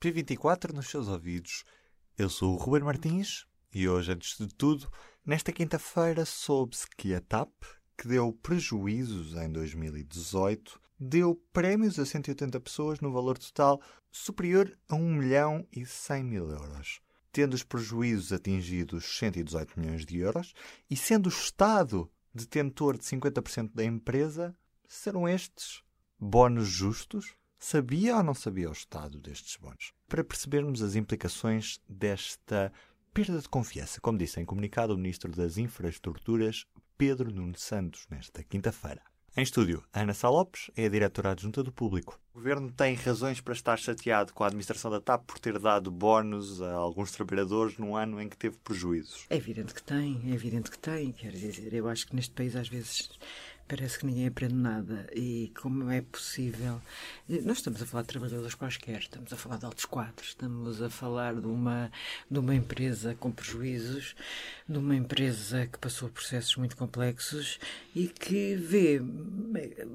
P24 nos seus ouvidos. Eu sou o Ruben Martins e hoje, antes de tudo, nesta quinta-feira soube-se que a TAP, que deu prejuízos em 2018, deu prémios a 180 pessoas no valor total superior a 1 milhão e 100 mil euros. Tendo os prejuízos atingido os 118 milhões de euros e sendo o Estado detentor de 50% da empresa, serão estes bónus justos? Sabia ou não sabia o Estado destes bónus? Para percebermos as implicações desta perda de confiança, como disse em comunicado o Ministro das Infraestruturas, Pedro Nuno Santos, nesta quinta-feira. Em estúdio, Ana Salopes é a diretora adjunta do Público. O Governo tem razões para estar chateado com a administração da TAP por ter dado bónus a alguns trabalhadores num ano em que teve prejuízos? É evidente que tem, é evidente que tem. Quer dizer, eu acho que neste país às vezes parece que ninguém aprende nada. E como é possível. Nós estamos a falar de trabalhadores quaisquer, estamos a falar de altos quadros, estamos a falar de uma, de uma empresa com prejuízos, de uma empresa que passou processos muito complexos e que vê,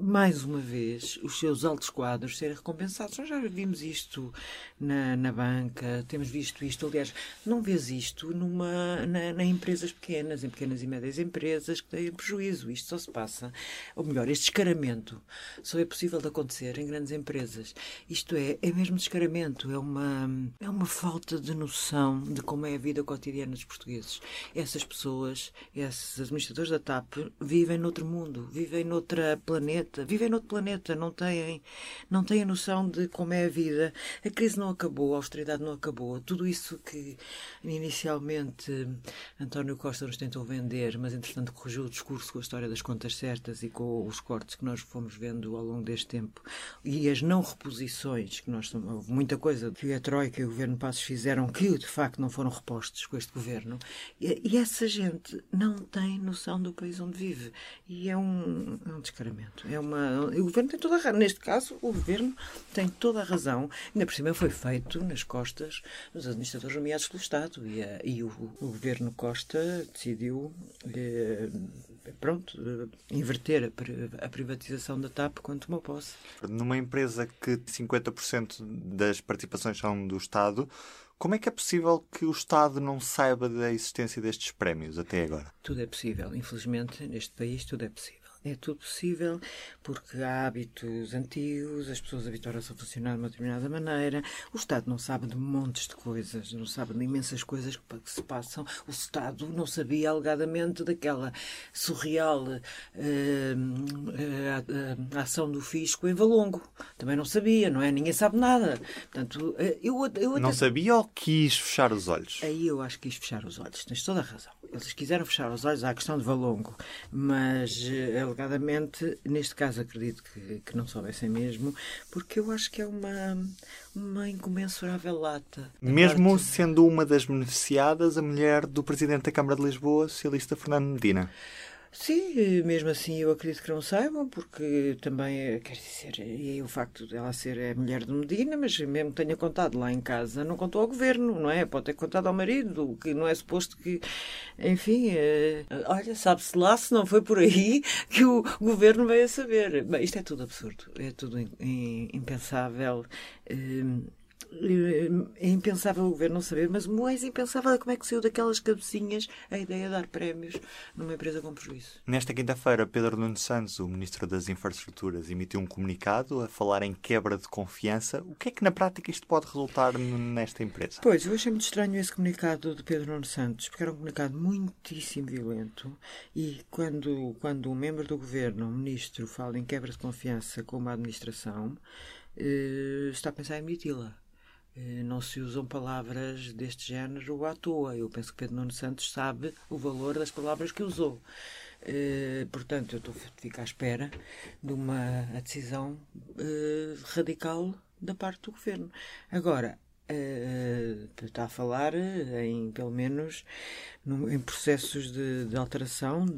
mais uma vez, os seus altos quadros serem recompensados. Nós já vimos isto na, na banca, temos visto isto, aliás, não vês isto numa, na, na empresas pequenas, em pequenas e médias empresas que têm prejuízo. Isto só se passa ou melhor, este descaramento só é possível de acontecer em grandes empresas. Isto é, é mesmo descaramento, é uma, é uma falta de noção de como é a vida cotidiana dos portugueses. Essas pessoas, esses administradores da TAP, vivem noutro mundo, vivem noutra planeta, vivem noutro planeta, não têm, não têm a noção de como é a vida. A crise não acabou, a austeridade não acabou. Tudo isso que inicialmente António Costa nos tentou vender, mas entretanto corrigiu o discurso com a história das contas certas e com os cortes que nós fomos vendo ao longo deste tempo e as não reposições, que nós houve muita coisa que a Troika e o governo Passos fizeram que de facto não foram repostos com este governo. E, e essa gente não tem noção do país onde vive. E é um, é um descaramento. É uma, o governo tem toda a razão. Neste caso, o governo tem toda a razão. Ainda por cima foi feito nas costas dos administradores nomeados pelo Estado. E, a, e o, o, governo Costa decidiu. Eh, pronto, inverter a privatização da TAP quando tomou posse. Numa empresa que 50% das participações são do Estado, como é que é possível que o Estado não saiba da existência destes prémios até agora? Tudo é possível. Infelizmente, neste país, tudo é possível. É tudo possível porque há hábitos antigos, as pessoas habituaram-se a funcionar de uma determinada maneira. O Estado não sabe de montes de coisas, não sabe de imensas coisas que, se passam. O Estado não sabia alegadamente daquela surreal uh, uh, ação do fisco em Valongo. Também não sabia, não é? Ninguém sabe nada. Portanto, eu, eu Não sabia ou quis fechar os olhos? Aí eu acho que quis fechar os olhos. Tens toda a razão. Eles quiseram fechar os olhos à questão de Valongo, mas alegadamente, neste caso acredito que, que não soubessem mesmo, porque eu acho que é uma, uma incomensurável lata. Mesmo parte... sendo uma das beneficiadas a mulher do Presidente da Câmara de Lisboa, socialista Fernando Medina. Sim, mesmo assim eu acredito que não saibam, porque também, quer dizer, e o facto de ela ser a mulher de Medina, mas mesmo que tenha contado lá em casa, não contou ao governo, não é? Pode ter contado ao marido, que não é suposto que, enfim, é, olha, sabe-se lá se não foi por aí que o governo veio a saber. Bem, isto é tudo absurdo, é tudo impensável. É, é impensável o governo não saber, mas mais impensável é como é que saiu daquelas cabecinhas a ideia de dar prémios numa empresa com prejuízo. Nesta quinta-feira, Pedro Nuno Santos, o Ministro das Infraestruturas, emitiu um comunicado a falar em quebra de confiança. O que é que na prática isto pode resultar nesta empresa? Pois, eu achei muito estranho esse comunicado de Pedro Nuno Santos, porque era um comunicado muitíssimo violento e quando, quando um membro do governo, um ministro, fala em quebra de confiança com uma administração, eh, está a pensar em emiti-la. Eh, não se usam palavras deste género à toa. Eu penso que Pedro Nuno Santos sabe o valor das palavras que usou. Uh, portanto, eu estou a ficar à espera de uma decisão uh, radical da parte do governo. Agora, Uh, está a falar em, pelo menos, num, em processos de, de alteração de,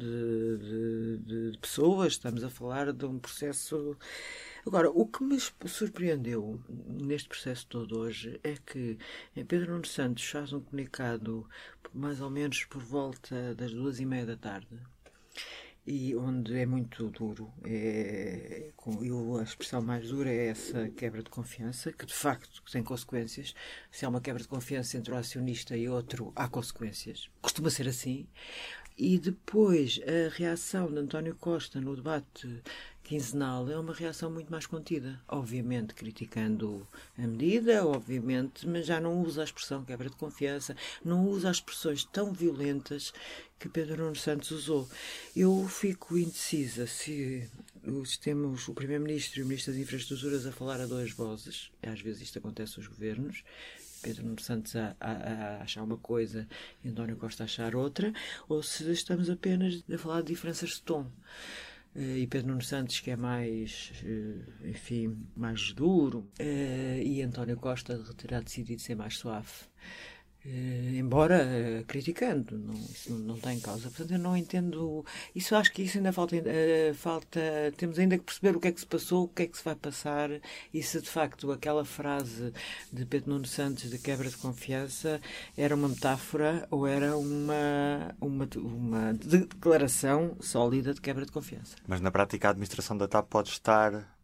de, de, pessoas. Estamos a falar de um processo. Agora, o que me surpreendeu neste processo todo hoje é que Pedro Nuno Santos faz um comunicado mais ou menos por volta das duas e meia da tarde e onde é muito duro. É, com, a expressão mais dura é essa quebra de confiança, que de facto tem consequências. Se há uma quebra de confiança entre o acionista e outro, há consequências. Costuma ser assim. E depois a reação de António Costa no debate quinzenal é uma reação muito mais contida. Obviamente criticando a medida, obviamente, mas já não usa a expressão quebra de confiança, não usa as expressões tão violentas que Pedro Nuno Santos usou. Eu fico indecisa se temos o Primeiro-Ministro e o Ministro das Infraestruturas a falar a duas vozes, às vezes isto acontece aos governos, Pedro Nuno Santos a, a, a, achar uma coisa e António Costa a achar outra, ou se estamos apenas a falar de diferenças de tom. Eh, e Pedro Nuno Santos, que é mais, eh, enfim, mais duro, eh, e António Costa terá decidido ser mais suave. Uh, embora uh, criticando, não, isso não, não tem causa. Portanto, eu não entendo. Isso acho que isso ainda falta, uh, falta. Temos ainda que perceber o que é que se passou, o que é que se vai passar e se de facto aquela frase de Pedro Nuno Santos de quebra de confiança era uma metáfora ou era uma, uma, uma declaração sólida de quebra de confiança. Mas na prática a administração da TAP pode estar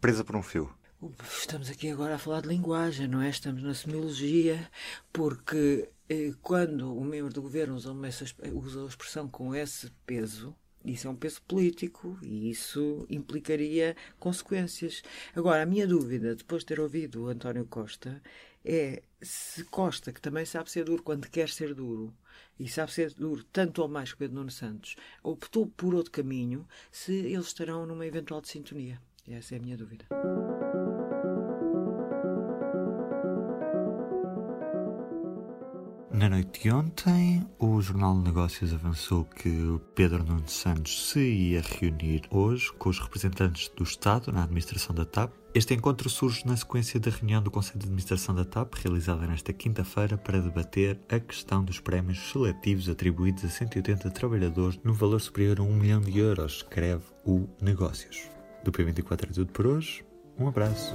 presa por um fio. Estamos aqui agora a falar de linguagem, não é? Estamos na semiologia, porque eh, quando um membro do governo usa, uma, usa a expressão com esse peso, isso é um peso político e isso implicaria consequências. Agora, a minha dúvida, depois de ter ouvido o António Costa, é se Costa, que também sabe ser duro quando quer ser duro, e sabe ser duro tanto ou mais que Pedro Nuno Santos, optou por outro caminho, se eles estarão numa eventual de sintonia. Essa é a minha dúvida. Na noite de ontem, o Jornal de Negócios avançou que Pedro Nuno Santos se ia reunir hoje com os representantes do Estado na administração da TAP. Este encontro surge na sequência da reunião do Conselho de Administração da TAP, realizada nesta quinta-feira, para debater a questão dos prémios seletivos atribuídos a 180 trabalhadores no valor superior a 1 milhão de euros, escreve o Negócios. Do P24 é tudo por hoje. Um abraço.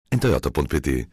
em